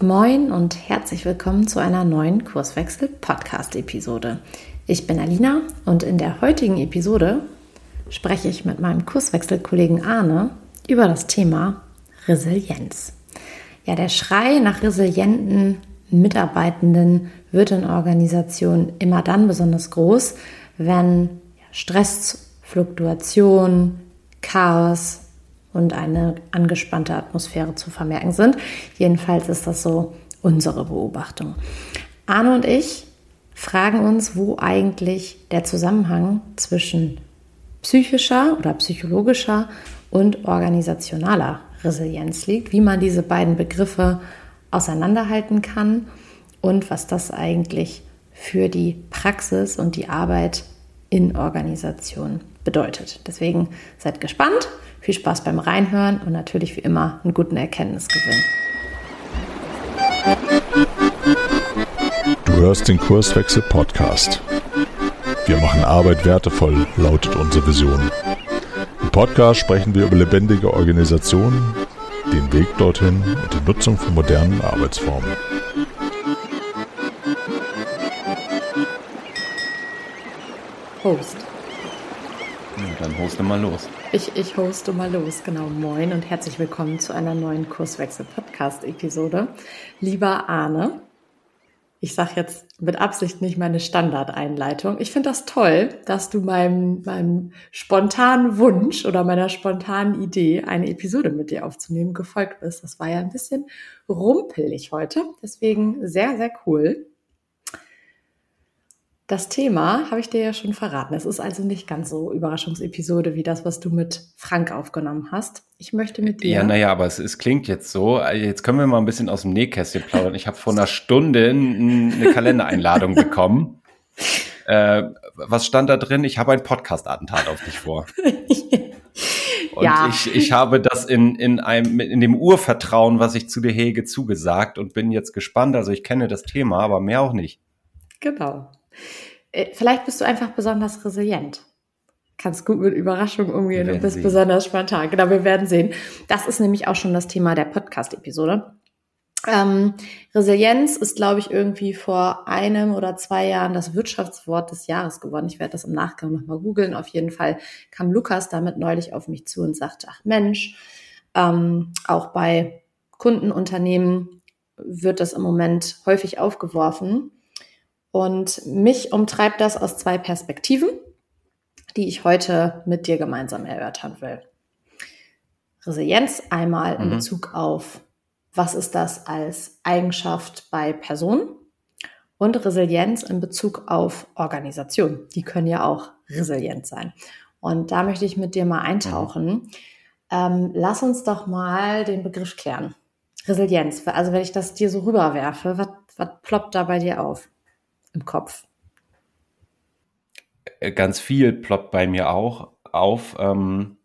Moin und herzlich willkommen zu einer neuen Kurswechsel-Podcast-Episode. Ich bin Alina und in der heutigen Episode spreche ich mit meinem Kurswechselkollegen Arne über das Thema Resilienz. Ja, der Schrei nach resilienten Mitarbeitenden wird in Organisationen immer dann besonders groß, wenn Stress, Fluktuation, Chaos, und eine angespannte Atmosphäre zu vermerken sind. Jedenfalls ist das so unsere Beobachtung. Arne und ich fragen uns, wo eigentlich der Zusammenhang zwischen psychischer oder psychologischer und organisationaler Resilienz liegt, wie man diese beiden Begriffe auseinanderhalten kann und was das eigentlich für die Praxis und die Arbeit in Organisationen bedeutet. Deswegen seid gespannt. Viel Spaß beim Reinhören und natürlich wie immer einen guten Erkenntnisgewinn. Du hörst den Kurswechsel Podcast. Wir machen Arbeit wertevoll, lautet unsere Vision. Im Podcast sprechen wir über lebendige Organisationen, den Weg dorthin und die Nutzung von modernen Arbeitsformen. Host. Dann hoste mal los. Ich, ich hoste mal los, genau. Moin und herzlich willkommen zu einer neuen Kurswechsel-Podcast-Episode. Lieber Arne, ich sage jetzt mit Absicht nicht meine Standardeinleitung. Ich finde das toll, dass du meinem, meinem spontanen Wunsch oder meiner spontanen Idee, eine Episode mit dir aufzunehmen, gefolgt bist. Das war ja ein bisschen rumpelig heute. Deswegen sehr, sehr cool. Das Thema habe ich dir ja schon verraten. Es ist also nicht ganz so Überraschungsepisode wie das, was du mit Frank aufgenommen hast. Ich möchte mit dir. Ja, naja, aber es, es klingt jetzt so. Jetzt können wir mal ein bisschen aus dem Nähkästchen plaudern. Ich habe vor einer Stunde eine Kalendereinladung bekommen. Äh, was stand da drin? Ich habe ein Podcast-Attentat auf dich vor. Und ja. ich, ich habe das in, in, einem, in dem Urvertrauen, was ich zu dir hege, zugesagt und bin jetzt gespannt. Also ich kenne das Thema, aber mehr auch nicht. Genau. Äh, vielleicht bist du einfach besonders resilient. Kannst gut mit Überraschungen umgehen und bist sehen. besonders spontan. Genau, wir werden sehen. Das ist nämlich auch schon das Thema der Podcast-Episode. Ähm, Resilienz ist, glaube ich, irgendwie vor einem oder zwei Jahren das Wirtschaftswort des Jahres geworden. Ich werde das im Nachgang nochmal googeln. Auf jeden Fall kam Lukas damit neulich auf mich zu und sagte, ach Mensch, ähm, auch bei Kundenunternehmen wird das im Moment häufig aufgeworfen. Und mich umtreibt das aus zwei Perspektiven, die ich heute mit dir gemeinsam erörtern will. Resilienz einmal in mhm. Bezug auf, was ist das als Eigenschaft bei Personen und Resilienz in Bezug auf Organisation. Die können ja auch resilient sein. Und da möchte ich mit dir mal eintauchen. Mhm. Ähm, lass uns doch mal den Begriff klären. Resilienz. Also wenn ich das dir so rüberwerfe, was ploppt da bei dir auf? Im Kopf? Äh, ganz viel ploppt bei mir auch auf. Ähm,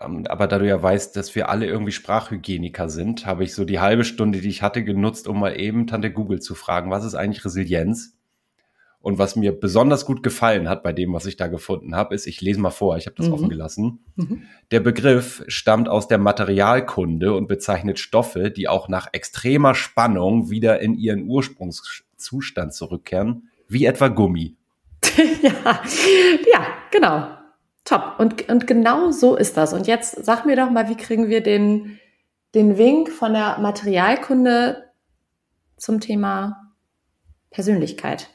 ähm, aber da du ja weißt, dass wir alle irgendwie Sprachhygieniker sind, habe ich so die halbe Stunde, die ich hatte, genutzt, um mal eben Tante Google zu fragen, was ist eigentlich Resilienz? Und was mir besonders gut gefallen hat bei dem, was ich da gefunden habe, ist, ich lese mal vor, ich habe das mhm. offen gelassen. Mhm. Der Begriff stammt aus der Materialkunde und bezeichnet Stoffe, die auch nach extremer Spannung wieder in ihren Ursprungs Zustand zurückkehren, wie etwa Gummi. ja, ja, genau. Top. Und, und genau so ist das. Und jetzt sag mir doch mal, wie kriegen wir den, den Wink von der Materialkunde zum Thema Persönlichkeit?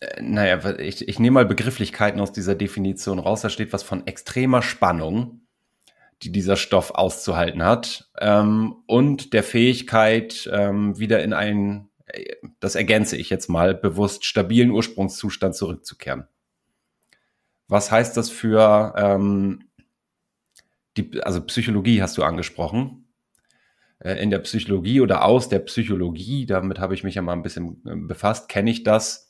Äh, naja, ich, ich nehme mal Begrifflichkeiten aus dieser Definition raus. Da steht was von extremer Spannung die dieser Stoff auszuhalten hat ähm, und der Fähigkeit, ähm, wieder in einen, äh, das ergänze ich jetzt mal, bewusst stabilen Ursprungszustand zurückzukehren. Was heißt das für ähm, die, also Psychologie hast du angesprochen. Äh, in der Psychologie oder aus der Psychologie, damit habe ich mich ja mal ein bisschen äh, befasst, kenne ich das,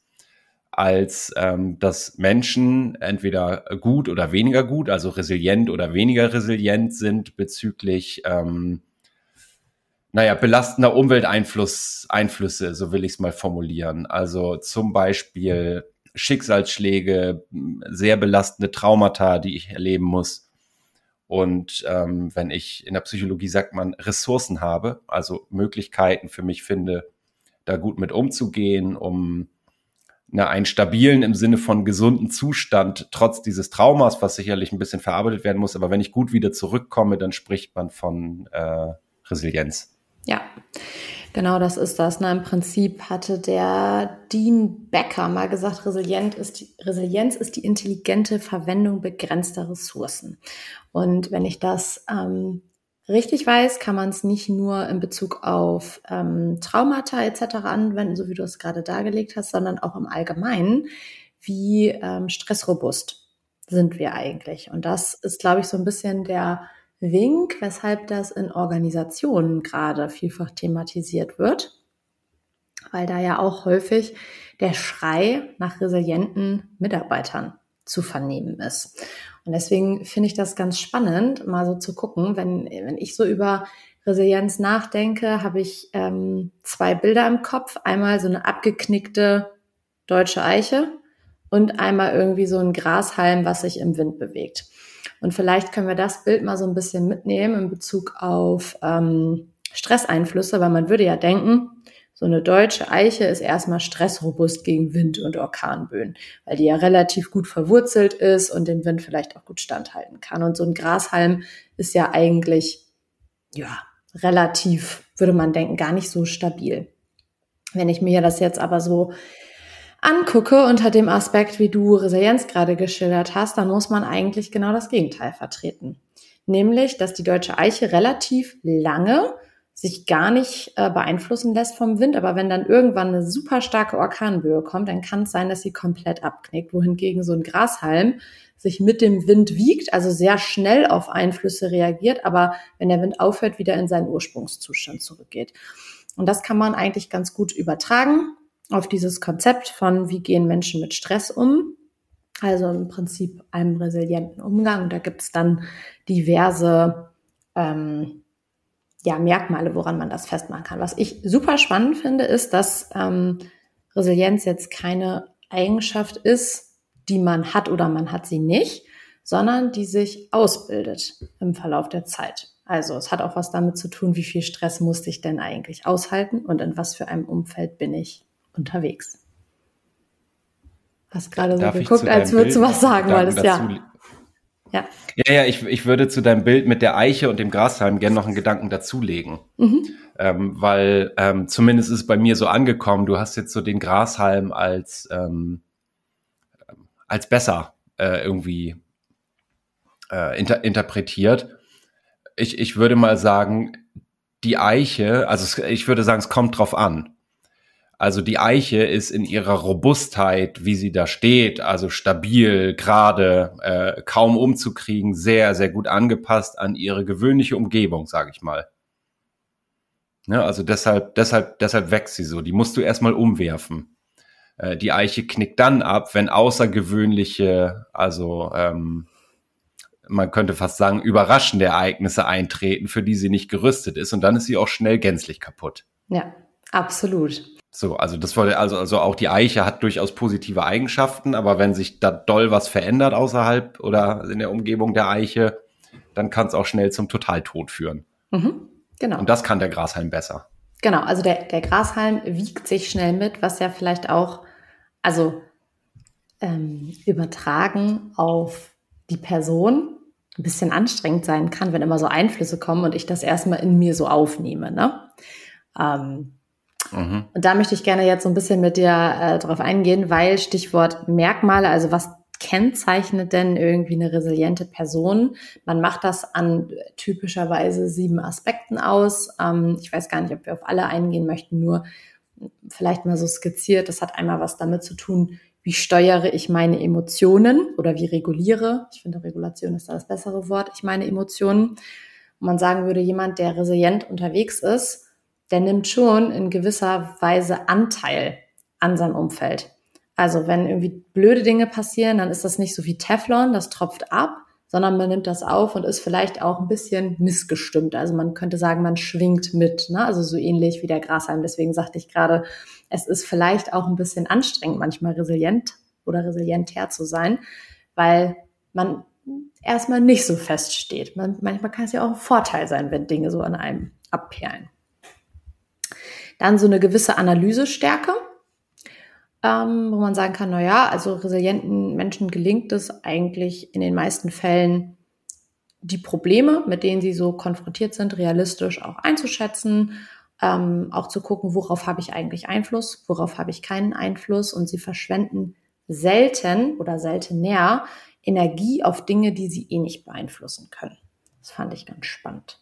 als ähm, dass Menschen entweder gut oder weniger gut, also resilient oder weniger resilient sind bezüglich ähm, naja, belastender Umwelteinfluss, Einflüsse, so will ich es mal formulieren. Also zum Beispiel Schicksalsschläge, sehr belastende Traumata, die ich erleben muss. Und ähm, wenn ich in der Psychologie sagt man Ressourcen habe, also Möglichkeiten für mich finde, da gut mit umzugehen, um na, einen stabilen im Sinne von gesunden Zustand trotz dieses Traumas, was sicherlich ein bisschen verarbeitet werden muss. Aber wenn ich gut wieder zurückkomme, dann spricht man von äh, Resilienz. Ja, genau das ist das. Ne? Im Prinzip hatte der Dean Becker mal gesagt, Resilient ist die, Resilienz ist die intelligente Verwendung begrenzter Ressourcen. Und wenn ich das ähm, richtig weiß, kann man es nicht nur in Bezug auf ähm, Traumata etc. anwenden, so wie du es gerade dargelegt hast, sondern auch im Allgemeinen, wie ähm, stressrobust sind wir eigentlich. Und das ist, glaube ich, so ein bisschen der Wink, weshalb das in Organisationen gerade vielfach thematisiert wird, weil da ja auch häufig der Schrei nach resilienten Mitarbeitern zu vernehmen ist. Und deswegen finde ich das ganz spannend, mal so zu gucken, wenn, wenn ich so über Resilienz nachdenke, habe ich ähm, zwei Bilder im Kopf. Einmal so eine abgeknickte deutsche Eiche und einmal irgendwie so ein Grashalm, was sich im Wind bewegt. Und vielleicht können wir das Bild mal so ein bisschen mitnehmen in Bezug auf ähm, Stresseinflüsse, weil man würde ja denken, so eine deutsche Eiche ist erstmal stressrobust gegen Wind und Orkanböen, weil die ja relativ gut verwurzelt ist und dem Wind vielleicht auch gut standhalten kann. Und so ein Grashalm ist ja eigentlich, ja, relativ, würde man denken, gar nicht so stabil. Wenn ich mir das jetzt aber so angucke unter dem Aspekt, wie du Resilienz gerade geschildert hast, dann muss man eigentlich genau das Gegenteil vertreten. Nämlich, dass die deutsche Eiche relativ lange sich gar nicht äh, beeinflussen lässt vom Wind. Aber wenn dann irgendwann eine super starke Orkanböe kommt, dann kann es sein, dass sie komplett abknickt. Wohingegen so ein Grashalm sich mit dem Wind wiegt, also sehr schnell auf Einflüsse reagiert, aber wenn der Wind aufhört, wieder in seinen Ursprungszustand zurückgeht. Und das kann man eigentlich ganz gut übertragen auf dieses Konzept von, wie gehen Menschen mit Stress um. Also im Prinzip einem resilienten Umgang. Da gibt es dann diverse ähm, ja, Merkmale, woran man das festmachen kann. Was ich super spannend finde, ist, dass ähm, Resilienz jetzt keine Eigenschaft ist, die man hat oder man hat sie nicht, sondern die sich ausbildet im Verlauf der Zeit. Also es hat auch was damit zu tun, wie viel Stress musste ich denn eigentlich aushalten und in was für einem Umfeld bin ich unterwegs. Hast gerade so geguckt, als würdest du was sagen, weil das ja ja. Ja, ja, ich, ich würde zu deinem Bild mit der Eiche und dem Grashalm gerne noch einen Gedanken dazulegen. Mhm. Ähm, weil ähm, zumindest ist es bei mir so angekommen, du hast jetzt so den Grashalm als, ähm, als besser äh, irgendwie äh, inter interpretiert. Ich, ich würde mal sagen, die Eiche, also ich würde sagen, es kommt drauf an. Also die Eiche ist in ihrer Robustheit, wie sie da steht, also stabil, gerade, äh, kaum umzukriegen, sehr, sehr gut angepasst an ihre gewöhnliche Umgebung, sage ich mal. Ne, also deshalb, deshalb, deshalb wächst sie so. Die musst du erstmal umwerfen. Äh, die Eiche knickt dann ab, wenn außergewöhnliche, also ähm, man könnte fast sagen, überraschende Ereignisse eintreten, für die sie nicht gerüstet ist. Und dann ist sie auch schnell gänzlich kaputt. Ja, absolut. So, also das wollte, also, also auch die Eiche hat durchaus positive Eigenschaften, aber wenn sich da doll was verändert außerhalb oder in der Umgebung der Eiche, dann kann es auch schnell zum Totaltod führen. Mhm, genau. Und das kann der Grashalm besser. Genau, also der, der Grashalm wiegt sich schnell mit, was ja vielleicht auch, also ähm, übertragen auf die Person ein bisschen anstrengend sein kann, wenn immer so Einflüsse kommen und ich das erstmal in mir so aufnehme. Ne? Ähm, Mhm. Und da möchte ich gerne jetzt so ein bisschen mit dir äh, darauf eingehen, weil Stichwort Merkmale, also was kennzeichnet denn irgendwie eine resiliente Person? Man macht das an typischerweise sieben Aspekten aus. Ähm, ich weiß gar nicht, ob wir auf alle eingehen möchten, nur vielleicht mal so skizziert. Das hat einmal was damit zu tun, wie steuere ich meine Emotionen oder wie reguliere. Ich finde, Regulation ist da das bessere Wort. Ich meine Emotionen. Und man sagen würde, jemand, der resilient unterwegs ist, der nimmt schon in gewisser Weise Anteil an seinem Umfeld. Also wenn irgendwie blöde Dinge passieren, dann ist das nicht so wie Teflon, das tropft ab, sondern man nimmt das auf und ist vielleicht auch ein bisschen missgestimmt. Also man könnte sagen, man schwingt mit, ne? also so ähnlich wie der Grashalm. Deswegen sagte ich gerade, es ist vielleicht auch ein bisschen anstrengend, manchmal resilient oder resilienter zu sein, weil man erstmal nicht so feststeht. Man, manchmal kann es ja auch ein Vorteil sein, wenn Dinge so an einem abperlen. Dann so eine gewisse Analysestärke, ähm, wo man sagen kann, na ja, also resilienten Menschen gelingt es eigentlich in den meisten Fällen, die Probleme, mit denen sie so konfrontiert sind, realistisch auch einzuschätzen, ähm, auch zu gucken, worauf habe ich eigentlich Einfluss, worauf habe ich keinen Einfluss und sie verschwenden selten oder seltener Energie auf Dinge, die sie eh nicht beeinflussen können. Das fand ich ganz spannend.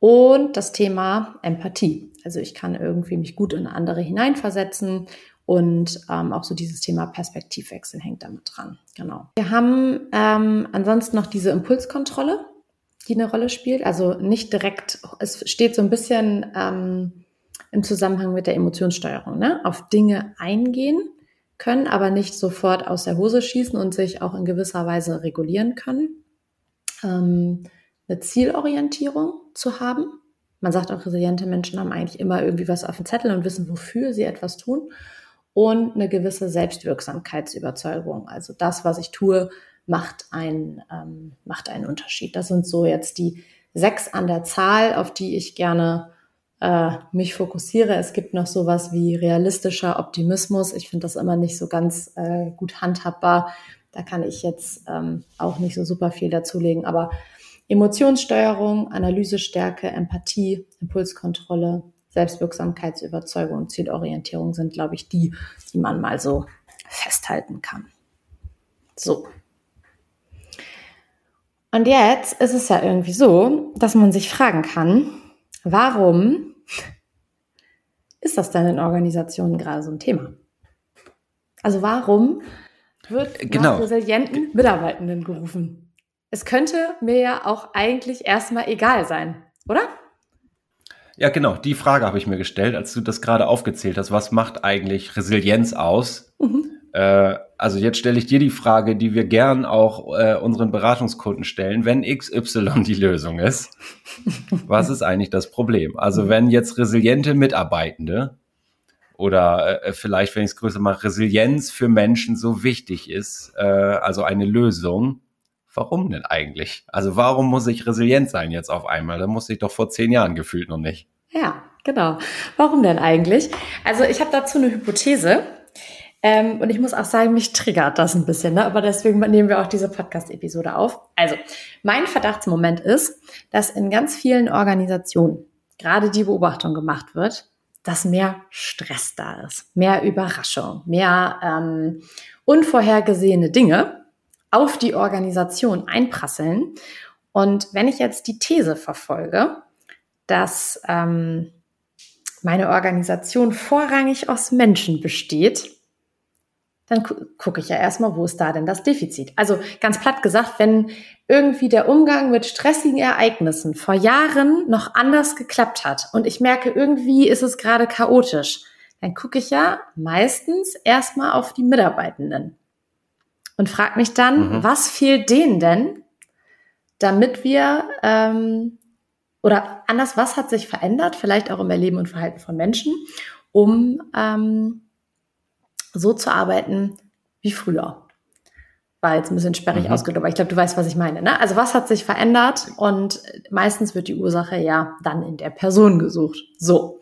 Und das Thema Empathie. Also ich kann irgendwie mich gut in andere hineinversetzen und ähm, auch so dieses Thema Perspektivwechsel hängt damit dran. Genau. Wir haben ähm, ansonsten noch diese Impulskontrolle, die eine Rolle spielt. Also nicht direkt, es steht so ein bisschen ähm, im Zusammenhang mit der Emotionssteuerung, ne? auf Dinge eingehen können, aber nicht sofort aus der Hose schießen und sich auch in gewisser Weise regulieren können. Ähm, eine Zielorientierung zu haben. Man sagt auch, resiliente Menschen haben eigentlich immer irgendwie was auf dem Zettel und wissen, wofür sie etwas tun. Und eine gewisse Selbstwirksamkeitsüberzeugung. Also das, was ich tue, macht, ein, ähm, macht einen Unterschied. Das sind so jetzt die sechs an der Zahl, auf die ich gerne äh, mich fokussiere. Es gibt noch sowas wie realistischer Optimismus. Ich finde das immer nicht so ganz äh, gut handhabbar. Da kann ich jetzt ähm, auch nicht so super viel dazulegen. Aber Emotionssteuerung, Analysestärke, Empathie, Impulskontrolle, Selbstwirksamkeitsüberzeugung und Zielorientierung sind, glaube ich, die, die man mal so festhalten kann. So. Und jetzt ist es ja irgendwie so, dass man sich fragen kann, warum ist das denn in Organisationen gerade so ein Thema? Also warum wird genau. nach resilienten Mitarbeitenden gerufen? Es könnte mir ja auch eigentlich erstmal egal sein, oder? Ja, genau. Die Frage habe ich mir gestellt, als du das gerade aufgezählt hast. Was macht eigentlich Resilienz aus? Mhm. Äh, also jetzt stelle ich dir die Frage, die wir gern auch äh, unseren Beratungskunden stellen. Wenn XY die Lösung ist, was ist eigentlich das Problem? Also wenn jetzt resiliente Mitarbeitende oder äh, vielleicht, wenn ich es größer mache, Resilienz für Menschen so wichtig ist, äh, also eine Lösung, warum denn eigentlich? Also warum muss ich resilient sein jetzt auf einmal? Da muss ich doch vor zehn Jahren gefühlt noch nicht. Ja, genau. Warum denn eigentlich? Also ich habe dazu eine Hypothese. Ähm, und ich muss auch sagen, mich triggert das ein bisschen, ne? aber deswegen nehmen wir auch diese Podcast-Episode auf. Also, mein Verdachtsmoment ist, dass in ganz vielen Organisationen gerade die Beobachtung gemacht wird, dass mehr Stress da ist, mehr Überraschung, mehr ähm, unvorhergesehene Dinge auf die Organisation einprasseln. Und wenn ich jetzt die These verfolge, dass ähm, meine Organisation vorrangig aus Menschen besteht, dann gu gucke ich ja erstmal, wo ist da denn das Defizit? Also ganz platt gesagt, wenn irgendwie der Umgang mit stressigen Ereignissen vor Jahren noch anders geklappt hat und ich merke, irgendwie ist es gerade chaotisch, dann gucke ich ja meistens erstmal auf die Mitarbeitenden und frage mich dann, mhm. was fehlt denen denn, damit wir ähm, oder anders, was hat sich verändert, vielleicht auch im Erleben und Verhalten von Menschen, um ähm, so zu arbeiten wie früher. War jetzt ein bisschen sperrig mhm. ausgedrückt, aber ich glaube, du weißt, was ich meine. Ne? Also was hat sich verändert? Und meistens wird die Ursache ja dann in der Person gesucht. So.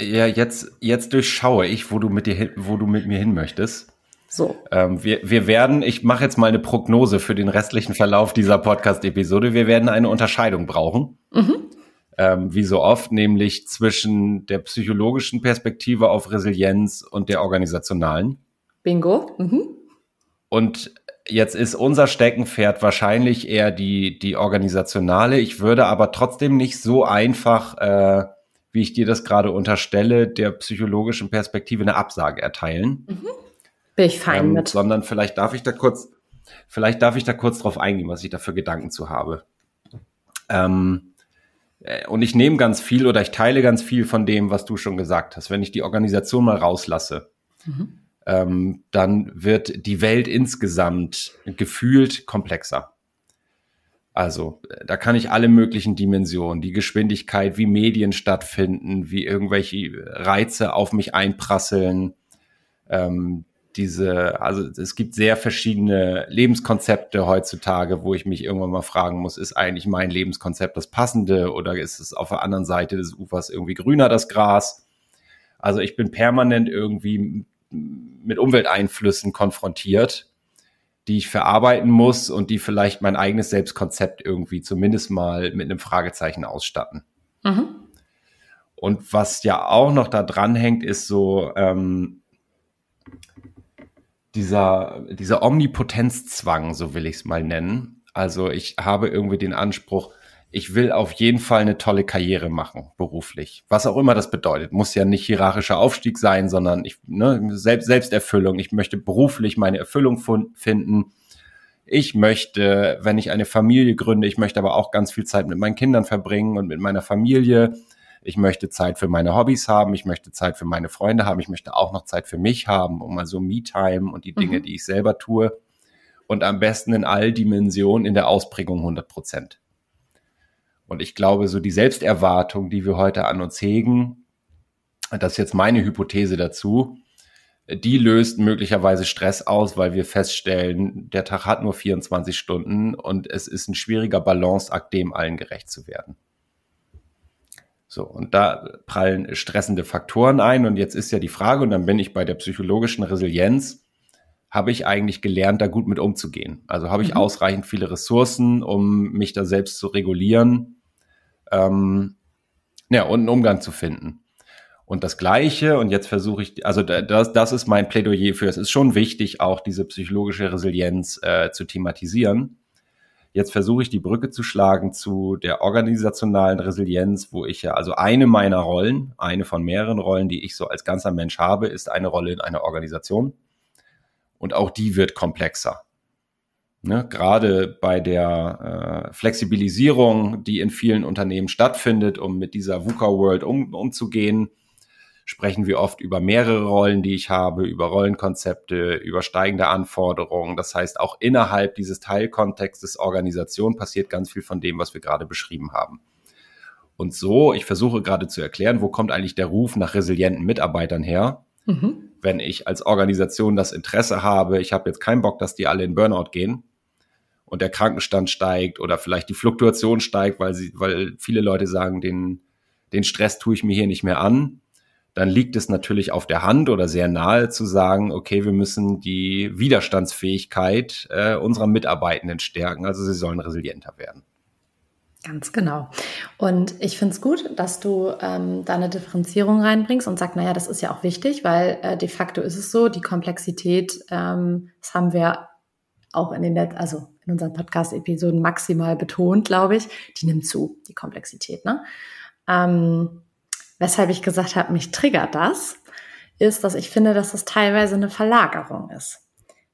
Ja, jetzt, jetzt durchschaue ich, wo du mit dir hin, wo du mit mir hin möchtest. So. Ähm, wir, wir werden, ich mache jetzt mal eine Prognose für den restlichen Verlauf dieser Podcast-Episode. Wir werden eine Unterscheidung brauchen. Mhm ähm, wie so oft, nämlich zwischen der psychologischen Perspektive auf Resilienz und der organisationalen. Bingo. Mhm. Und jetzt ist unser Steckenpferd wahrscheinlich eher die, die organisationale. Ich würde aber trotzdem nicht so einfach, äh, wie ich dir das gerade unterstelle, der psychologischen Perspektive eine Absage erteilen. Mhm. Bin ich fein ähm, mit. Sondern vielleicht darf ich da kurz, vielleicht darf ich da kurz drauf eingehen, was ich da für Gedanken zu habe. Ähm, äh, und ich nehme ganz viel oder ich teile ganz viel von dem, was du schon gesagt hast. Wenn ich die Organisation mal rauslasse, mhm. ähm, dann wird die Welt insgesamt gefühlt komplexer. Also äh, da kann ich alle möglichen Dimensionen, die Geschwindigkeit, wie Medien stattfinden, wie irgendwelche Reize auf mich einprasseln, ähm, diese, also es gibt sehr verschiedene Lebenskonzepte heutzutage, wo ich mich irgendwann mal fragen muss, ist eigentlich mein Lebenskonzept das passende oder ist es auf der anderen Seite des Ufers irgendwie grüner das Gras? Also ich bin permanent irgendwie mit Umwelteinflüssen konfrontiert, die ich verarbeiten muss und die vielleicht mein eigenes Selbstkonzept irgendwie zumindest mal mit einem Fragezeichen ausstatten. Mhm. Und was ja auch noch da dran hängt, ist so, ähm, dieser, dieser Omnipotenzzwang, so will ich es mal nennen. Also ich habe irgendwie den Anspruch, ich will auf jeden Fall eine tolle Karriere machen, beruflich. Was auch immer das bedeutet. Muss ja nicht hierarchischer Aufstieg sein, sondern ich, ne, Selbst, Selbsterfüllung. Ich möchte beruflich meine Erfüllung finden. Ich möchte, wenn ich eine Familie gründe, ich möchte aber auch ganz viel Zeit mit meinen Kindern verbringen und mit meiner Familie ich möchte Zeit für meine Hobbys haben, ich möchte Zeit für meine Freunde haben, ich möchte auch noch Zeit für mich haben, um mal so Me-Time und die Dinge, mhm. die ich selber tue. Und am besten in all Dimensionen in der Ausprägung 100 Prozent. Und ich glaube, so die Selbsterwartung, die wir heute an uns hegen, das ist jetzt meine Hypothese dazu, die löst möglicherweise Stress aus, weil wir feststellen, der Tag hat nur 24 Stunden und es ist ein schwieriger Balanceakt, dem allen gerecht zu werden. So, und da prallen stressende Faktoren ein. Und jetzt ist ja die Frage, und dann bin ich bei der psychologischen Resilienz, habe ich eigentlich gelernt, da gut mit umzugehen? Also habe ich mhm. ausreichend viele Ressourcen, um mich da selbst zu regulieren ähm, ja, und einen Umgang zu finden. Und das Gleiche, und jetzt versuche ich, also das, das ist mein Plädoyer für, es ist schon wichtig, auch diese psychologische Resilienz äh, zu thematisieren. Jetzt versuche ich die Brücke zu schlagen zu der organisationalen Resilienz, wo ich ja, also eine meiner Rollen, eine von mehreren Rollen, die ich so als ganzer Mensch habe, ist eine Rolle in einer Organisation. Und auch die wird komplexer. Ne, gerade bei der äh, Flexibilisierung, die in vielen Unternehmen stattfindet, um mit dieser VUCA-World um, umzugehen, sprechen wir oft über mehrere Rollen, die ich habe, über Rollenkonzepte, über steigende Anforderungen. Das heißt, auch innerhalb dieses Teilkontextes Organisation passiert ganz viel von dem, was wir gerade beschrieben haben. Und so, ich versuche gerade zu erklären, wo kommt eigentlich der Ruf nach resilienten Mitarbeitern her? Mhm. Wenn ich als Organisation das Interesse habe, ich habe jetzt keinen Bock, dass die alle in Burnout gehen und der Krankenstand steigt oder vielleicht die Fluktuation steigt, weil sie, weil viele Leute sagen, den, den Stress tue ich mir hier nicht mehr an dann liegt es natürlich auf der Hand oder sehr nahe zu sagen, okay, wir müssen die Widerstandsfähigkeit äh, unserer Mitarbeitenden stärken, also sie sollen resilienter werden. Ganz genau. Und ich finde es gut, dass du ähm, da eine Differenzierung reinbringst und sagst, naja, das ist ja auch wichtig, weil äh, de facto ist es so, die Komplexität, ähm, das haben wir auch in den, also in unseren Podcast-Episoden maximal betont, glaube ich, die nimmt zu, die Komplexität. Ne? Ähm, weshalb ich gesagt habe, mich triggert das, ist, dass ich finde, dass das teilweise eine Verlagerung ist.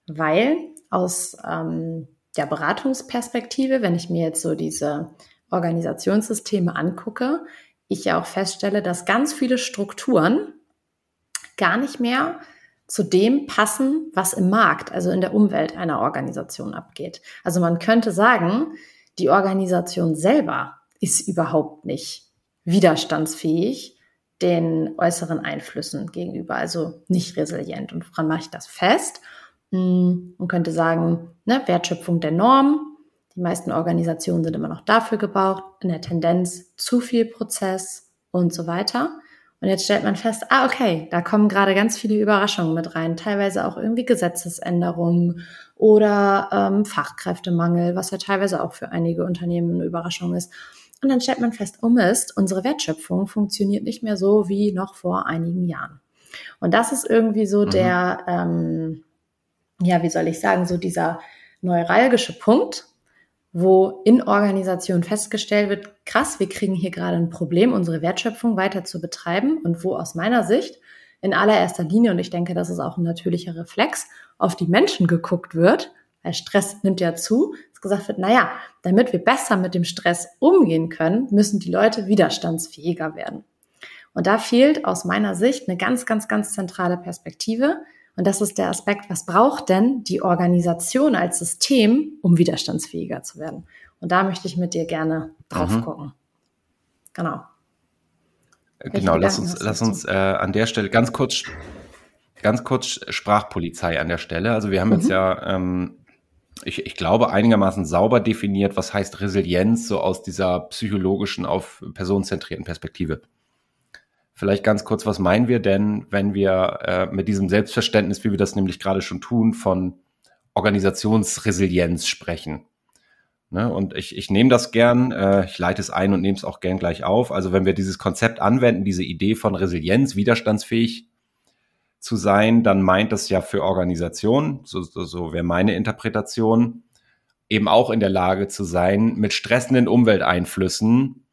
Weil aus ähm, der Beratungsperspektive, wenn ich mir jetzt so diese Organisationssysteme angucke, ich ja auch feststelle, dass ganz viele Strukturen gar nicht mehr zu dem passen, was im Markt, also in der Umwelt einer Organisation abgeht. Also man könnte sagen, die Organisation selber ist überhaupt nicht widerstandsfähig den äußeren Einflüssen gegenüber, also nicht resilient. Und woran mache ich das fest? Hm, man könnte sagen, ne, Wertschöpfung der Norm. Die meisten Organisationen sind immer noch dafür gebraucht, in der Tendenz zu viel Prozess und so weiter. Und jetzt stellt man fest, ah, okay, da kommen gerade ganz viele Überraschungen mit rein, teilweise auch irgendwie Gesetzesänderungen oder ähm, Fachkräftemangel, was ja teilweise auch für einige Unternehmen eine Überraschung ist. Und dann stellt man fest, oh Mist, unsere Wertschöpfung funktioniert nicht mehr so wie noch vor einigen Jahren. Und das ist irgendwie so mhm. der, ähm, ja, wie soll ich sagen, so dieser neuralgische Punkt, wo in Organisation festgestellt wird, krass, wir kriegen hier gerade ein Problem, unsere Wertschöpfung weiter zu betreiben und wo aus meiner Sicht in allererster Linie, und ich denke, das ist auch ein natürlicher Reflex, auf die Menschen geguckt wird, weil Stress nimmt ja zu, dass gesagt wird, naja, damit wir besser mit dem Stress umgehen können, müssen die Leute widerstandsfähiger werden. Und da fehlt aus meiner Sicht eine ganz, ganz, ganz zentrale Perspektive. Und das ist der Aspekt, was braucht denn die Organisation als System, um widerstandsfähiger zu werden? Und da möchte ich mit dir gerne drauf mhm. gucken. Genau. Genau, lass uns, lass uns äh, an der Stelle ganz kurz ganz kurz Sprachpolizei an der Stelle. Also wir haben mhm. jetzt ja, ähm, ich, ich glaube, einigermaßen sauber definiert, was heißt Resilienz, so aus dieser psychologischen auf personenzentrierten Perspektive. Vielleicht ganz kurz, was meinen wir denn, wenn wir äh, mit diesem Selbstverständnis, wie wir das nämlich gerade schon tun, von Organisationsresilienz sprechen? Ne? Und ich, ich nehme das gern, äh, ich leite es ein und nehme es auch gern gleich auf. Also wenn wir dieses Konzept anwenden, diese Idee von Resilienz, widerstandsfähig zu sein, dann meint das ja für Organisationen, so, so, so wäre meine Interpretation, eben auch in der Lage zu sein, mit stressenden Umwelteinflüssen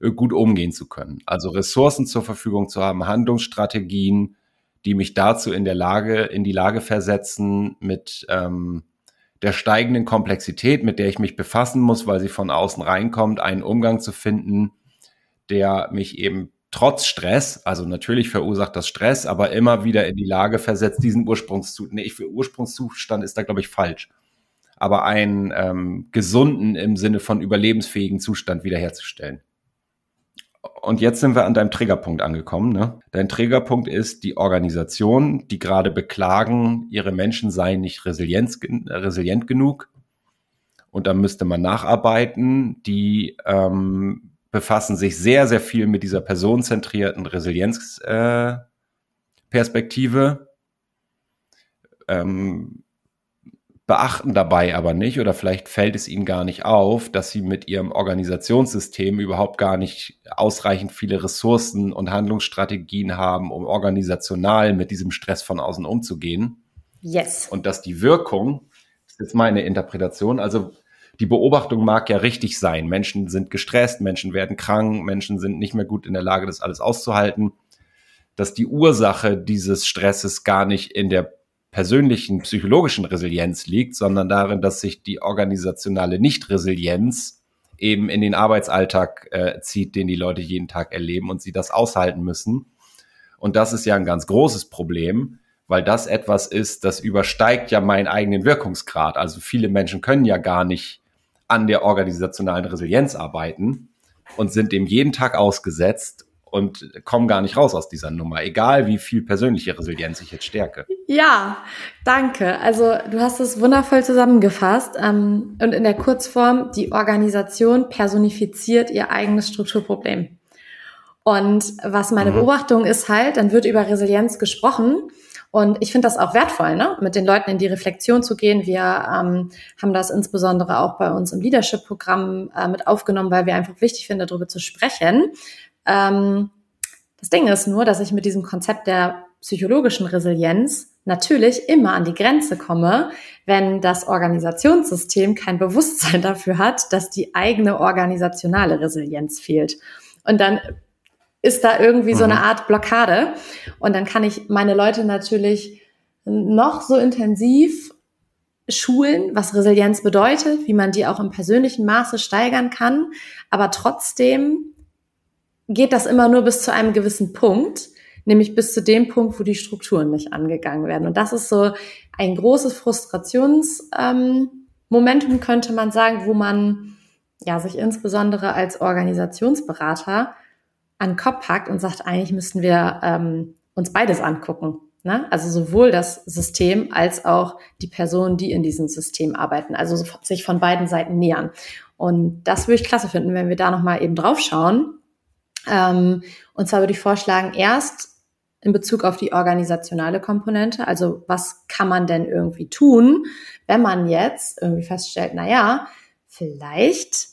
äh, gut umgehen zu können. Also Ressourcen zur Verfügung zu haben, Handlungsstrategien, die mich dazu in der Lage, in die Lage versetzen, mit ähm, der steigenden Komplexität, mit der ich mich befassen muss, weil sie von außen reinkommt, einen Umgang zu finden, der mich eben trotz Stress, also natürlich verursacht das Stress, aber immer wieder in die Lage versetzt, diesen Ursprungszustand, nee, für Ursprungszustand ist da, glaube ich, falsch, aber einen ähm, gesunden im Sinne von überlebensfähigen Zustand wiederherzustellen. Und jetzt sind wir an deinem Triggerpunkt angekommen. Ne? Dein Triggerpunkt ist die Organisation, die gerade beklagen, ihre Menschen seien nicht resilient, resilient genug. Und da müsste man nacharbeiten. Die ähm, befassen sich sehr, sehr viel mit dieser personenzentrierten Resilienzperspektive. Äh, ähm, beachten dabei aber nicht oder vielleicht fällt es ihnen gar nicht auf, dass sie mit ihrem Organisationssystem überhaupt gar nicht ausreichend viele Ressourcen und Handlungsstrategien haben, um organisational mit diesem Stress von außen umzugehen. Yes. Und dass die Wirkung, das ist jetzt meine Interpretation, also die Beobachtung mag ja richtig sein. Menschen sind gestresst, Menschen werden krank, Menschen sind nicht mehr gut in der Lage, das alles auszuhalten. Dass die Ursache dieses Stresses gar nicht in der persönlichen psychologischen Resilienz liegt, sondern darin, dass sich die organisationale Nicht-Resilienz eben in den Arbeitsalltag äh, zieht, den die Leute jeden Tag erleben und sie das aushalten müssen. Und das ist ja ein ganz großes Problem, weil das etwas ist, das übersteigt ja meinen eigenen Wirkungsgrad. Also viele Menschen können ja gar nicht an der organisationalen Resilienz arbeiten und sind dem jeden Tag ausgesetzt und komme gar nicht raus aus dieser Nummer, egal wie viel persönliche Resilienz ich jetzt stärke. Ja, danke. Also du hast es wundervoll zusammengefasst. Ähm, und in der Kurzform, die Organisation personifiziert ihr eigenes Strukturproblem. Und was meine mhm. Beobachtung ist halt, dann wird über Resilienz gesprochen. Und ich finde das auch wertvoll, ne? mit den Leuten in die Reflexion zu gehen. Wir ähm, haben das insbesondere auch bei uns im Leadership-Programm äh, mit aufgenommen, weil wir einfach wichtig finden, darüber zu sprechen, ähm, das Ding ist nur, dass ich mit diesem Konzept der psychologischen Resilienz natürlich immer an die Grenze komme, wenn das Organisationssystem kein Bewusstsein dafür hat, dass die eigene organisationale Resilienz fehlt. Und dann ist da irgendwie mhm. so eine mhm. Art Blockade. Und dann kann ich meine Leute natürlich noch so intensiv schulen, was Resilienz bedeutet, wie man die auch im persönlichen Maße steigern kann. Aber trotzdem geht das immer nur bis zu einem gewissen Punkt, nämlich bis zu dem Punkt, wo die Strukturen nicht angegangen werden. Und das ist so ein großes Frustrationsmomentum, ähm, könnte man sagen, wo man ja sich insbesondere als Organisationsberater an den Kopf packt und sagt, eigentlich müssten wir ähm, uns beides angucken. Ne? Also sowohl das System als auch die Personen, die in diesem System arbeiten. Also sich von beiden Seiten nähern. Und das würde ich klasse finden, wenn wir da nochmal eben drauf schauen ähm, und zwar würde ich vorschlagen, erst in Bezug auf die organisationale Komponente, also was kann man denn irgendwie tun, wenn man jetzt irgendwie feststellt, na ja, vielleicht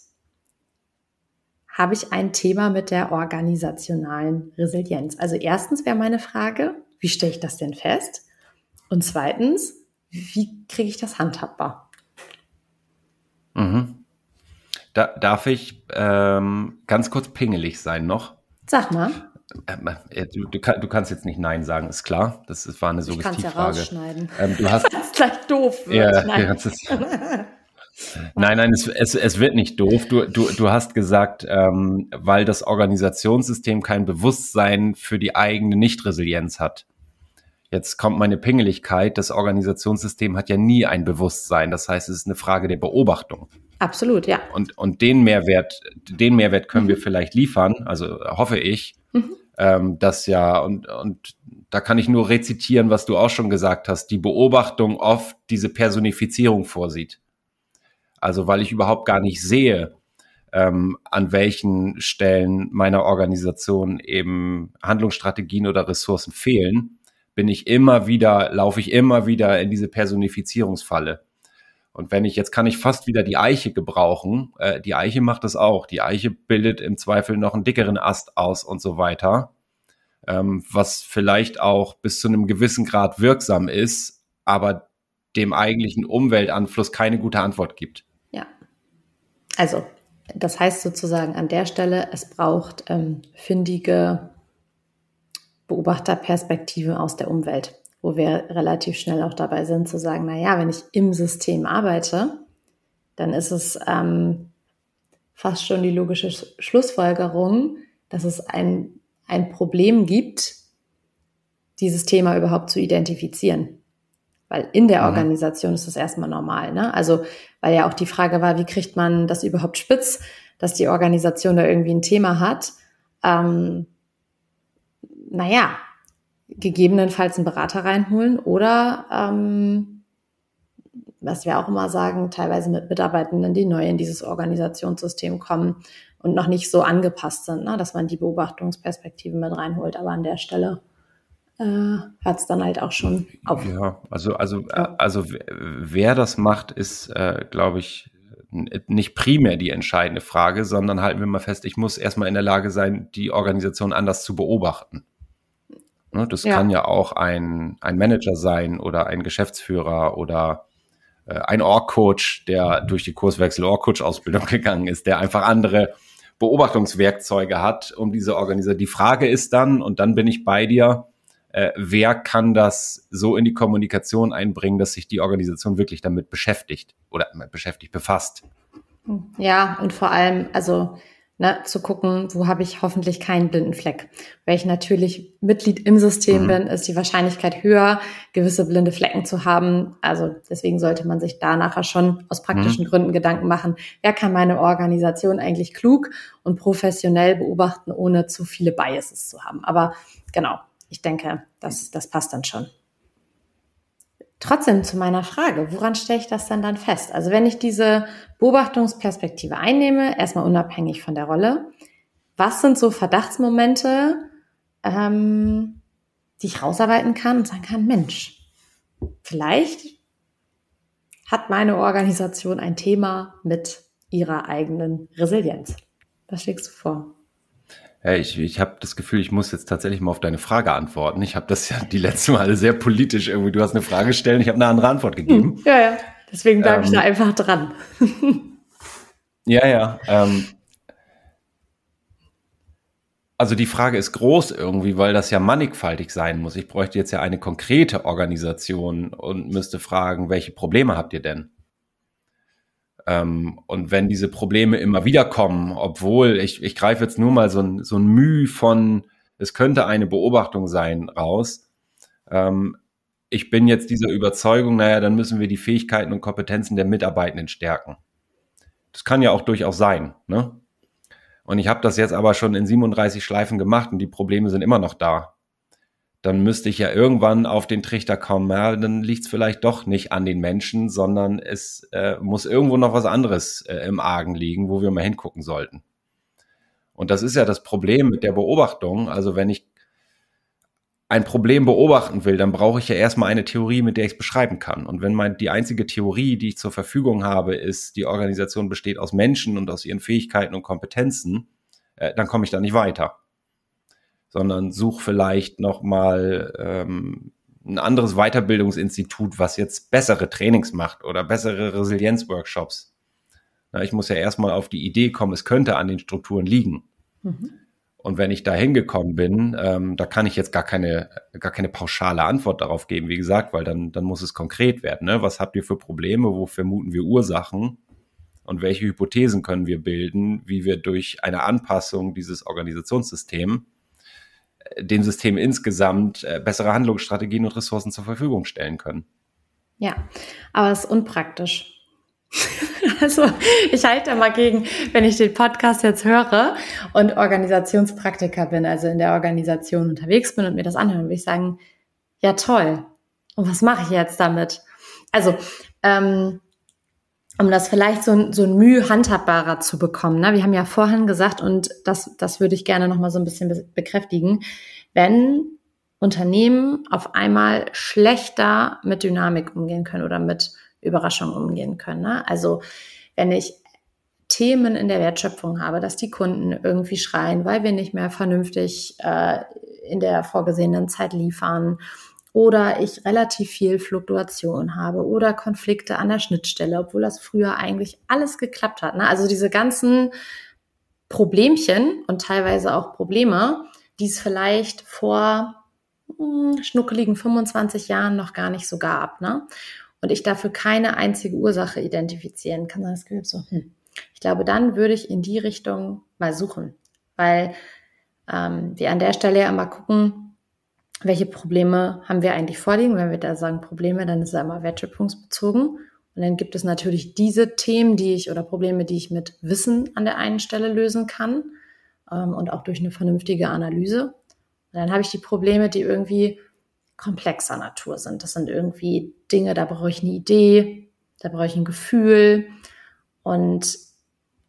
habe ich ein Thema mit der organisationalen Resilienz. Also erstens wäre meine Frage, wie stelle ich das denn fest? Und zweitens, wie kriege ich das handhabbar? Mhm. Da, darf ich ähm, ganz kurz pingelig sein noch? Sag mal. Ähm, äh, du, du, du, kannst jetzt nicht Nein sagen, ist klar. Das, das war eine Suggestivfrage. Ich ja rausschneiden. Ähm, du hast das gleich doof. Ja. Ja, ist, nein, nein, es, es, es wird nicht doof. Du, du, du hast gesagt, ähm, weil das Organisationssystem kein Bewusstsein für die eigene Nichtresilienz hat. Jetzt kommt meine Pingeligkeit. Das Organisationssystem hat ja nie ein Bewusstsein. Das heißt, es ist eine Frage der Beobachtung. Absolut, ja. Und, und den Mehrwert, den Mehrwert können mhm. wir vielleicht liefern, also hoffe ich, mhm. ähm, das ja, und, und da kann ich nur rezitieren, was du auch schon gesagt hast, die Beobachtung oft diese Personifizierung vorsieht. Also weil ich überhaupt gar nicht sehe, ähm, an welchen Stellen meiner Organisation eben Handlungsstrategien oder Ressourcen fehlen, bin ich immer wieder, laufe ich immer wieder in diese Personifizierungsfalle. Und wenn ich, jetzt kann ich fast wieder die Eiche gebrauchen. Äh, die Eiche macht das auch. Die Eiche bildet im Zweifel noch einen dickeren Ast aus und so weiter. Ähm, was vielleicht auch bis zu einem gewissen Grad wirksam ist, aber dem eigentlichen Umweltanfluss keine gute Antwort gibt. Also das heißt sozusagen an der Stelle, es braucht ähm, findige Beobachterperspektive aus der Umwelt, wo wir relativ schnell auch dabei sind zu sagen, na ja, wenn ich im System arbeite, dann ist es ähm, fast schon die logische Schlussfolgerung, dass es ein, ein Problem gibt, dieses Thema überhaupt zu identifizieren. Weil in der mhm. Organisation ist das erstmal normal. Ne? Also, weil ja auch die Frage war, wie kriegt man das überhaupt spitz, dass die Organisation da irgendwie ein Thema hat. Ähm, naja, gegebenenfalls einen Berater reinholen oder, ähm, was wir auch immer sagen, teilweise mit Mitarbeitenden, die neu in dieses Organisationssystem kommen und noch nicht so angepasst sind, ne? dass man die Beobachtungsperspektive mit reinholt. Aber an der Stelle äh, hört es dann halt auch schon auf. Ja, also, also, ja. also wer das macht, ist, äh, glaube ich, nicht primär die entscheidende Frage, sondern halten wir mal fest, ich muss erstmal in der Lage sein, die Organisation anders zu beobachten. Ne, das ja. kann ja auch ein, ein Manager sein oder ein Geschäftsführer oder äh, ein Org-Coach, der durch die Kurswechsel Org-Coach-Ausbildung gegangen ist, der einfach andere Beobachtungswerkzeuge hat, um diese Organisation. Die Frage ist dann, und dann bin ich bei dir, äh, wer kann das so in die Kommunikation einbringen, dass sich die Organisation wirklich damit beschäftigt oder beschäftigt, befasst. Ja, und vor allem, also ne, zu gucken, wo habe ich hoffentlich keinen blinden Fleck. Weil ich natürlich Mitglied im System mhm. bin, ist die Wahrscheinlichkeit höher, gewisse blinde Flecken zu haben. Also deswegen sollte man sich da nachher schon aus praktischen mhm. Gründen Gedanken machen, wer kann meine Organisation eigentlich klug und professionell beobachten, ohne zu viele Biases zu haben. Aber genau, ich denke, das, das passt dann schon. Trotzdem zu meiner Frage, woran stelle ich das denn dann fest? Also wenn ich diese Beobachtungsperspektive einnehme, erstmal unabhängig von der Rolle, was sind so Verdachtsmomente, ähm, die ich rausarbeiten kann und sagen kann, Mensch, vielleicht hat meine Organisation ein Thema mit ihrer eigenen Resilienz. Was schlägst du vor? Ja, ich ich habe das Gefühl, ich muss jetzt tatsächlich mal auf deine Frage antworten. Ich habe das ja die letzten Male sehr politisch irgendwie. Du hast eine Frage gestellt, ich habe eine andere Antwort gegeben. Hm, ja, ja. Deswegen bleibe ähm, ich da einfach dran. ja, ja. Ähm, also die Frage ist groß irgendwie, weil das ja mannigfaltig sein muss. Ich bräuchte jetzt ja eine konkrete Organisation und müsste fragen, welche Probleme habt ihr denn? Ähm, und wenn diese Probleme immer wieder kommen, obwohl ich, ich greife jetzt nur mal so ein, so ein Mühe von, es könnte eine Beobachtung sein, raus. Ähm, ich bin jetzt dieser Überzeugung, naja, dann müssen wir die Fähigkeiten und Kompetenzen der Mitarbeitenden stärken. Das kann ja auch durchaus sein. Ne? Und ich habe das jetzt aber schon in 37 Schleifen gemacht und die Probleme sind immer noch da dann müsste ich ja irgendwann auf den Trichter kommen, ja, dann liegt es vielleicht doch nicht an den Menschen, sondern es äh, muss irgendwo noch was anderes äh, im Argen liegen, wo wir mal hingucken sollten. Und das ist ja das Problem mit der Beobachtung. Also wenn ich ein Problem beobachten will, dann brauche ich ja erstmal eine Theorie, mit der ich es beschreiben kann. Und wenn mein, die einzige Theorie, die ich zur Verfügung habe, ist, die Organisation besteht aus Menschen und aus ihren Fähigkeiten und Kompetenzen, äh, dann komme ich da nicht weiter sondern such vielleicht noch mal ähm, ein anderes Weiterbildungsinstitut, was jetzt bessere Trainings macht oder bessere Resilienzworkshops. Na, ich muss ja erstmal auf die Idee kommen, es könnte an den Strukturen liegen. Mhm. Und wenn ich da hingekommen bin, ähm, da kann ich jetzt gar keine, gar keine pauschale Antwort darauf geben, wie gesagt, weil dann, dann muss es konkret werden. Ne? Was habt ihr für Probleme? Wo vermuten wir Ursachen? Und welche Hypothesen können wir bilden, wie wir durch eine Anpassung dieses Organisationssystems dem System insgesamt äh, bessere Handlungsstrategien und Ressourcen zur Verfügung stellen können. Ja, aber es ist unpraktisch. Also ich halte mal gegen, wenn ich den Podcast jetzt höre und Organisationspraktiker bin, also in der Organisation unterwegs bin und mir das anhören, würde ich sagen, ja toll. Und was mache ich jetzt damit? Also, ähm, um das vielleicht so, ein so ein Mühe handhabbarer zu bekommen. Ne? Wir haben ja vorhin gesagt, und das, das würde ich gerne nochmal so ein bisschen bekräftigen, wenn Unternehmen auf einmal schlechter mit Dynamik umgehen können oder mit Überraschungen umgehen können. Ne? Also wenn ich Themen in der Wertschöpfung habe, dass die Kunden irgendwie schreien, weil wir nicht mehr vernünftig äh, in der vorgesehenen Zeit liefern oder ich relativ viel Fluktuation habe oder Konflikte an der Schnittstelle, obwohl das früher eigentlich alles geklappt hat. Ne? Also diese ganzen Problemchen und teilweise auch Probleme, die es vielleicht vor hm, schnuckeligen 25 Jahren noch gar nicht so gab. Ne? und ich dafür keine einzige Ursache identifizieren kann, dann das Gefühl so, hm, ich glaube, dann würde ich in die Richtung mal suchen, weil ähm, wir an der Stelle ja immer gucken, welche Probleme haben wir eigentlich vorliegen. Wenn wir da sagen Probleme, dann ist es immer wertschöpfungsbezogen. Und dann gibt es natürlich diese Themen, die ich oder Probleme, die ich mit Wissen an der einen Stelle lösen kann ähm, und auch durch eine vernünftige Analyse. Und dann habe ich die Probleme, die irgendwie komplexer Natur sind. Das sind irgendwie Dinge, da brauche ich eine Idee, da brauche ich ein Gefühl. Und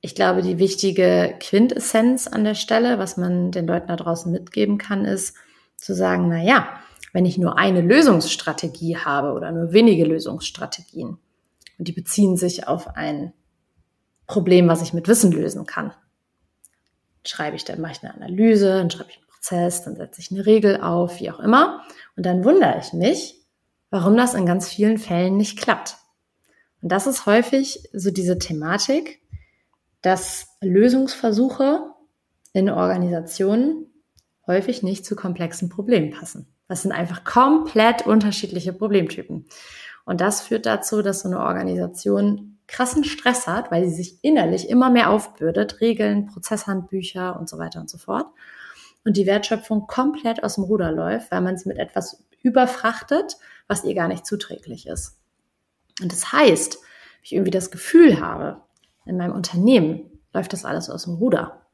ich glaube, die wichtige Quintessenz an der Stelle, was man den Leuten da draußen mitgeben kann, ist zu sagen, na ja, wenn ich nur eine Lösungsstrategie habe oder nur wenige Lösungsstrategien und die beziehen sich auf ein Problem, was ich mit Wissen lösen kann, schreibe ich dann, mache ich eine Analyse, dann schreibe ich einen Prozess, dann setze ich eine Regel auf, wie auch immer. Und dann wundere ich mich, warum das in ganz vielen Fällen nicht klappt. Und das ist häufig so diese Thematik, dass Lösungsversuche in Organisationen häufig nicht zu komplexen Problemen passen. Das sind einfach komplett unterschiedliche Problemtypen. Und das führt dazu, dass so eine Organisation krassen Stress hat, weil sie sich innerlich immer mehr aufbürdet, Regeln, Prozesshandbücher und so weiter und so fort und die Wertschöpfung komplett aus dem Ruder läuft, weil man sie mit etwas überfrachtet, was ihr gar nicht zuträglich ist. Und das heißt, ich irgendwie das Gefühl habe, in meinem Unternehmen läuft das alles aus dem Ruder,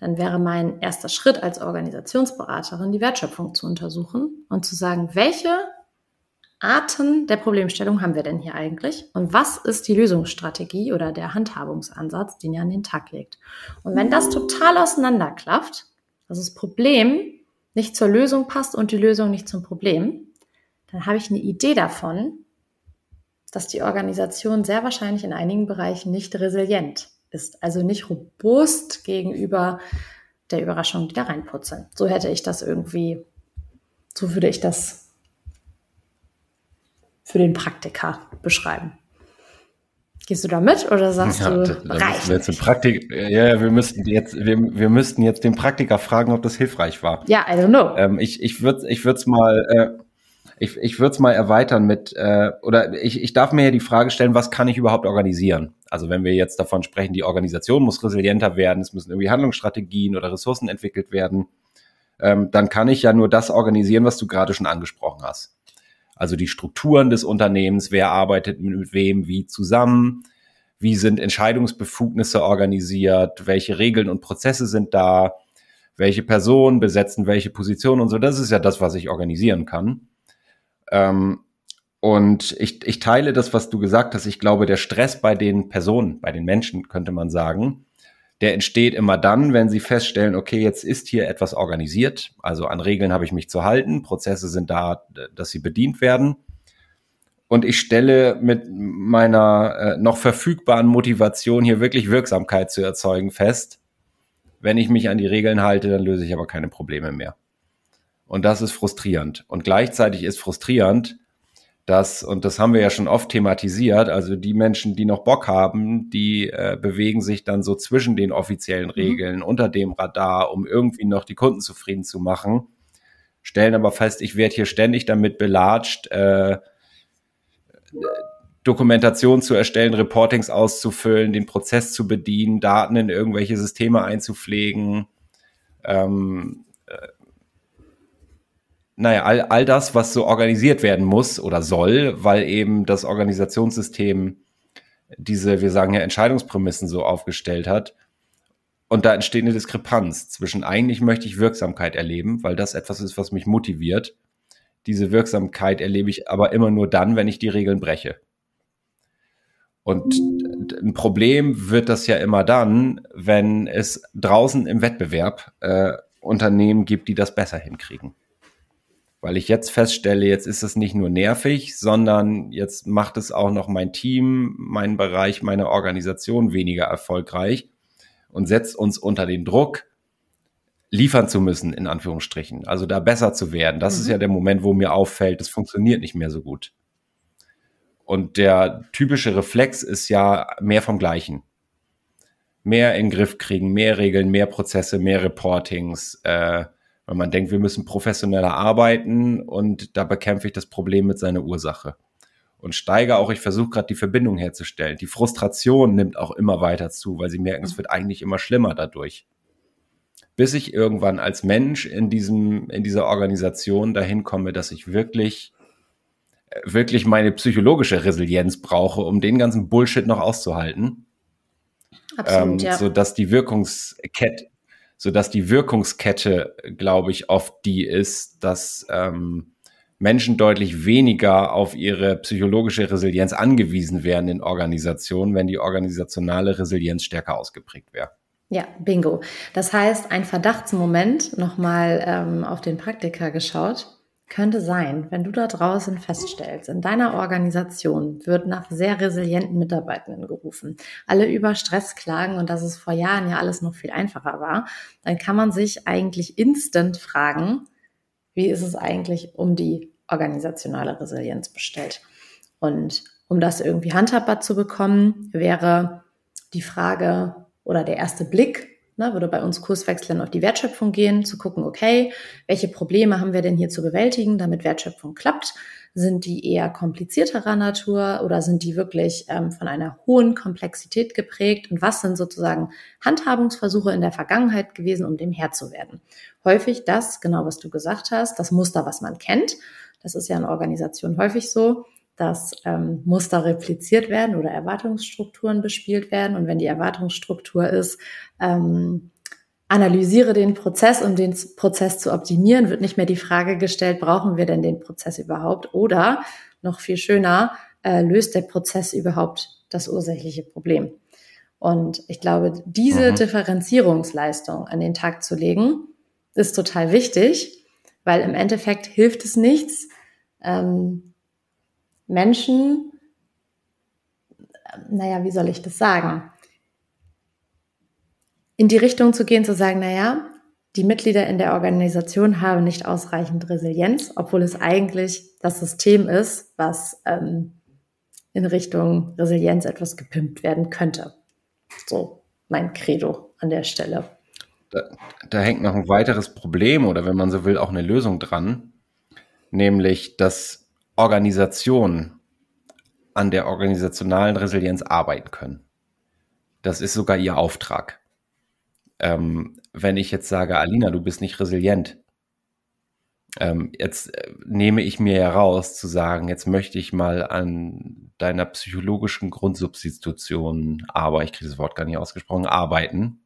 dann wäre mein erster Schritt als Organisationsberaterin, die Wertschöpfung zu untersuchen und zu sagen, welche Arten der Problemstellung haben wir denn hier eigentlich? Und was ist die Lösungsstrategie oder der Handhabungsansatz, den ihr an den Tag legt? Und wenn das total auseinanderklafft, dass das Problem nicht zur Lösung passt und die Lösung nicht zum Problem, dann habe ich eine Idee davon, dass die Organisation sehr wahrscheinlich in einigen Bereichen nicht resilient ist, also nicht robust gegenüber der Überraschung, die da reinputzeln. So hätte ich das irgendwie, so würde ich das für den Praktiker beschreiben. Gehst du da mit oder sagst ja, du, da, reicht wir jetzt Praktik Ja, wir müssten jetzt, wir, wir müssten jetzt den Praktiker fragen, ob das hilfreich war. Ja, I don't know. Ähm, ich ich würde ich es mal äh, ich, ich würde es mal erweitern mit äh, oder ich, ich darf mir ja die Frage stellen, was kann ich überhaupt organisieren? Also wenn wir jetzt davon sprechen, die Organisation muss resilienter werden, es müssen irgendwie Handlungsstrategien oder Ressourcen entwickelt werden, ähm, dann kann ich ja nur das organisieren, was du gerade schon angesprochen hast. Also die Strukturen des Unternehmens, wer arbeitet mit wem wie zusammen, wie sind Entscheidungsbefugnisse organisiert, welche Regeln und Prozesse sind da, welche Personen besetzen welche Position und so. Das ist ja das, was ich organisieren kann. Ähm, und ich, ich teile das, was du gesagt hast. Ich glaube, der Stress bei den Personen, bei den Menschen, könnte man sagen, der entsteht immer dann, wenn sie feststellen, okay, jetzt ist hier etwas organisiert, also an Regeln habe ich mich zu halten, Prozesse sind da, dass sie bedient werden. Und ich stelle mit meiner äh, noch verfügbaren Motivation hier wirklich Wirksamkeit zu erzeugen fest. Wenn ich mich an die Regeln halte, dann löse ich aber keine Probleme mehr. Und das ist frustrierend. Und gleichzeitig ist frustrierend, dass, und das haben wir ja schon oft thematisiert, also die Menschen, die noch Bock haben, die äh, bewegen sich dann so zwischen den offiziellen mhm. Regeln, mhm. unter dem Radar, um irgendwie noch die Kunden zufrieden zu machen, stellen aber fest, ich werde hier ständig damit belatscht, äh, Dokumentation zu erstellen, Reportings auszufüllen, den Prozess zu bedienen, Daten in irgendwelche Systeme einzupflegen, ähm, äh, naja, all, all das, was so organisiert werden muss oder soll, weil eben das Organisationssystem diese, wir sagen ja, Entscheidungsprämissen so aufgestellt hat. Und da entsteht eine Diskrepanz zwischen eigentlich möchte ich Wirksamkeit erleben, weil das etwas ist, was mich motiviert. Diese Wirksamkeit erlebe ich aber immer nur dann, wenn ich die Regeln breche. Und ein Problem wird das ja immer dann, wenn es draußen im Wettbewerb äh, Unternehmen gibt, die das besser hinkriegen. Weil ich jetzt feststelle, jetzt ist es nicht nur nervig, sondern jetzt macht es auch noch mein Team, mein Bereich, meine Organisation weniger erfolgreich und setzt uns unter den Druck, liefern zu müssen, in Anführungsstrichen. Also da besser zu werden. Das mhm. ist ja der Moment, wo mir auffällt, es funktioniert nicht mehr so gut. Und der typische Reflex ist ja mehr vom Gleichen. Mehr in den Griff kriegen, mehr Regeln, mehr Prozesse, mehr Reportings, äh, weil man denkt, wir müssen professioneller arbeiten und da bekämpfe ich das Problem mit seiner Ursache. Und steige auch, ich versuche gerade die Verbindung herzustellen. Die Frustration nimmt auch immer weiter zu, weil sie merken, es wird eigentlich immer schlimmer dadurch. Bis ich irgendwann als Mensch in diesem, in dieser Organisation dahin komme, dass ich wirklich, wirklich meine psychologische Resilienz brauche, um den ganzen Bullshit noch auszuhalten. Absolut, ähm, ja. So dass die Wirkungskette, so dass die Wirkungskette, glaube ich, oft die ist, dass ähm, Menschen deutlich weniger auf ihre psychologische Resilienz angewiesen wären in Organisationen, wenn die organisationale Resilienz stärker ausgeprägt wäre. Ja, bingo. Das heißt, ein Verdachtsmoment, nochmal ähm, auf den Praktiker geschaut, könnte sein, wenn du da draußen feststellst, in deiner Organisation wird nach sehr resilienten Mitarbeitenden gerufen, alle über Stress klagen und dass es vor Jahren ja alles noch viel einfacher war, dann kann man sich eigentlich instant fragen, wie ist es eigentlich um die organisationale Resilienz bestellt? Und um das irgendwie handhabbar zu bekommen, wäre die Frage oder der erste Blick ne, würde bei uns Kurswechseln auf die Wertschöpfung gehen, zu gucken, okay, welche Probleme haben wir denn hier zu bewältigen, damit Wertschöpfung klappt? Sind die eher komplizierterer Natur oder sind die wirklich ähm, von einer hohen Komplexität geprägt? Und was sind sozusagen Handhabungsversuche in der Vergangenheit gewesen, um dem Herr zu werden? Häufig das, genau was du gesagt hast, das Muster, was man kennt. Das ist ja in Organisationen häufig so dass ähm, Muster repliziert werden oder Erwartungsstrukturen bespielt werden. Und wenn die Erwartungsstruktur ist, ähm, analysiere den Prozess, um den Prozess zu optimieren, wird nicht mehr die Frage gestellt, brauchen wir denn den Prozess überhaupt? Oder noch viel schöner, äh, löst der Prozess überhaupt das ursächliche Problem? Und ich glaube, diese mhm. Differenzierungsleistung an den Tag zu legen, ist total wichtig, weil im Endeffekt hilft es nichts, ähm, Menschen, naja, wie soll ich das sagen? In die Richtung zu gehen, zu sagen, naja, die Mitglieder in der Organisation haben nicht ausreichend Resilienz, obwohl es eigentlich das System ist, was ähm, in Richtung Resilienz etwas gepimpt werden könnte. So mein Credo an der Stelle. Da, da hängt noch ein weiteres Problem oder wenn man so will, auch eine Lösung dran, nämlich dass Organisationen an der organisationalen Resilienz arbeiten können. Das ist sogar ihr Auftrag. Ähm, wenn ich jetzt sage, Alina, du bist nicht resilient, ähm, jetzt äh, nehme ich mir heraus zu sagen, jetzt möchte ich mal an deiner psychologischen Grundsubstitution, aber ich kriege das Wort gar nicht ausgesprochen, arbeiten,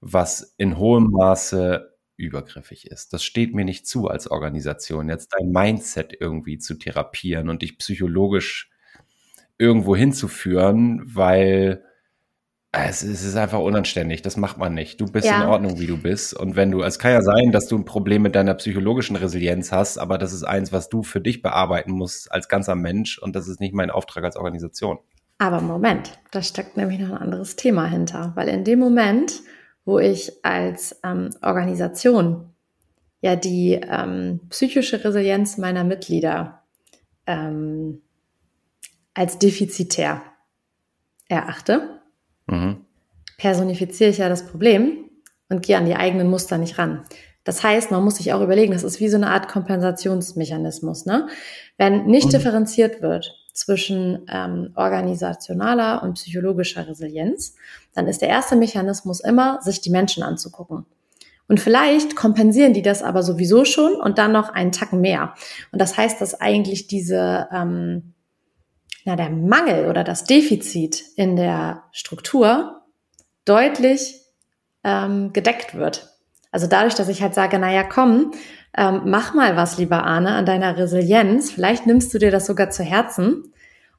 was in hohem Maße übergriffig ist. Das steht mir nicht zu als Organisation, jetzt dein Mindset irgendwie zu therapieren und dich psychologisch irgendwo hinzuführen, weil es, ist einfach unanständig. Das macht man nicht. Du bist ja. in Ordnung, wie du bist. Und wenn du, es kann ja sein, dass du ein Problem mit deiner psychologischen Resilienz hast, aber das ist eins, was du für dich bearbeiten musst als ganzer Mensch und das ist nicht mein Auftrag als Organisation. Aber Moment, da steckt nämlich noch ein anderes Thema hinter, weil in dem Moment, wo ich als ähm, Organisation ja die ähm, psychische Resilienz meiner Mitglieder ähm, als defizitär erachte, mhm. personifiziere ich ja das Problem und gehe an die eigenen Muster nicht ran. Das heißt, man muss sich auch überlegen, das ist wie so eine Art Kompensationsmechanismus. Ne? Wenn nicht mhm. differenziert wird zwischen ähm, organisationaler und psychologischer Resilienz, dann ist der erste Mechanismus immer, sich die Menschen anzugucken. Und vielleicht kompensieren die das aber sowieso schon und dann noch einen Tacken mehr. Und das heißt, dass eigentlich diese ähm, na, der Mangel oder das Defizit in der Struktur deutlich ähm, gedeckt wird. Also dadurch, dass ich halt sage, na ja, komm, ähm, mach mal was, lieber Arne, an deiner Resilienz. Vielleicht nimmst du dir das sogar zu Herzen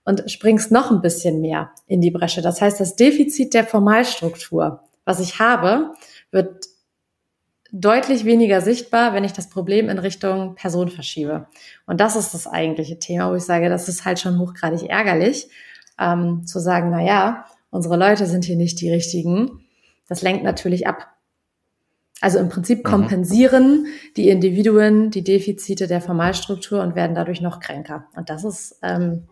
und springst noch ein bisschen mehr in die Bresche. Das heißt, das Defizit der Formalstruktur, was ich habe, wird deutlich weniger sichtbar, wenn ich das Problem in Richtung Person verschiebe. Und das ist das eigentliche Thema, wo ich sage, das ist halt schon hochgradig ärgerlich, ähm, zu sagen, na ja, unsere Leute sind hier nicht die richtigen. Das lenkt natürlich ab. Also im Prinzip mhm. kompensieren mhm. die Individuen die Defizite der Formalstruktur und werden dadurch noch kränker. Und das ist, ähm,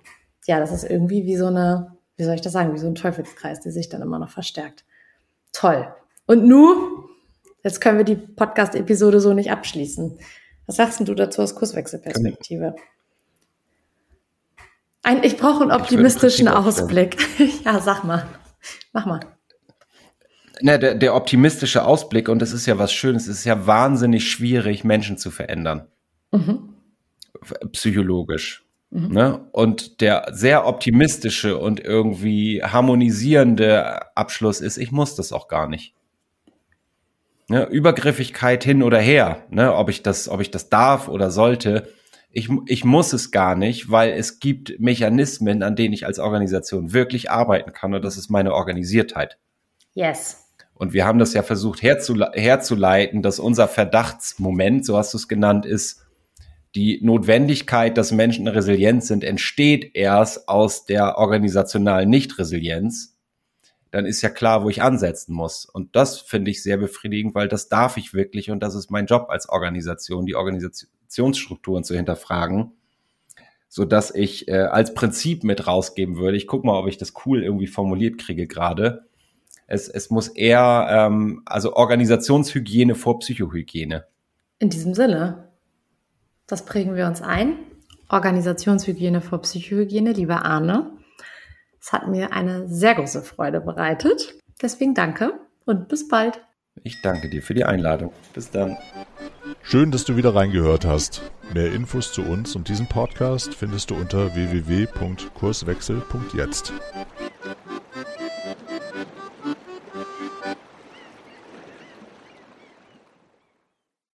ja, das ist irgendwie wie so eine, wie soll ich das sagen, wie so ein Teufelskreis, der sich dann immer noch verstärkt. Toll. Und nu, jetzt können wir die Podcast-Episode so nicht abschließen. Was sagst du dazu aus Kurswechselperspektive? Ein, ich brauche einen optimistischen Ausblick. ja, sag mal. Mach mal. Na, der, der optimistische Ausblick, und das ist ja was Schönes, es ist ja wahnsinnig schwierig, Menschen zu verändern. Mhm. Psychologisch. Mhm. Ne? Und der sehr optimistische und irgendwie harmonisierende Abschluss ist, ich muss das auch gar nicht. Ne? Übergriffigkeit hin oder her, ne? ob ich das, ob ich das darf oder sollte. Ich, ich muss es gar nicht, weil es gibt Mechanismen, an denen ich als Organisation wirklich arbeiten kann und das ist meine Organisiertheit. Yes. Und wir haben das ja versucht herzule herzuleiten, dass unser Verdachtsmoment, so hast du es genannt, ist, die Notwendigkeit, dass Menschen resilient sind, entsteht erst aus der organisationalen Nichtresilienz. Dann ist ja klar, wo ich ansetzen muss. Und das finde ich sehr befriedigend, weil das darf ich wirklich und das ist mein Job als Organisation, die Organisationsstrukturen zu hinterfragen, so dass ich äh, als Prinzip mit rausgeben würde. Ich guck mal, ob ich das cool irgendwie formuliert kriege gerade es, es muss eher, ähm, also Organisationshygiene vor Psychohygiene. In diesem Sinne, das prägen wir uns ein. Organisationshygiene vor Psychohygiene, lieber Arne. Es hat mir eine sehr große Freude bereitet. Deswegen danke und bis bald. Ich danke dir für die Einladung. Bis dann. Schön, dass du wieder reingehört hast. Mehr Infos zu uns und diesem Podcast findest du unter www.kurswechsel.jetzt.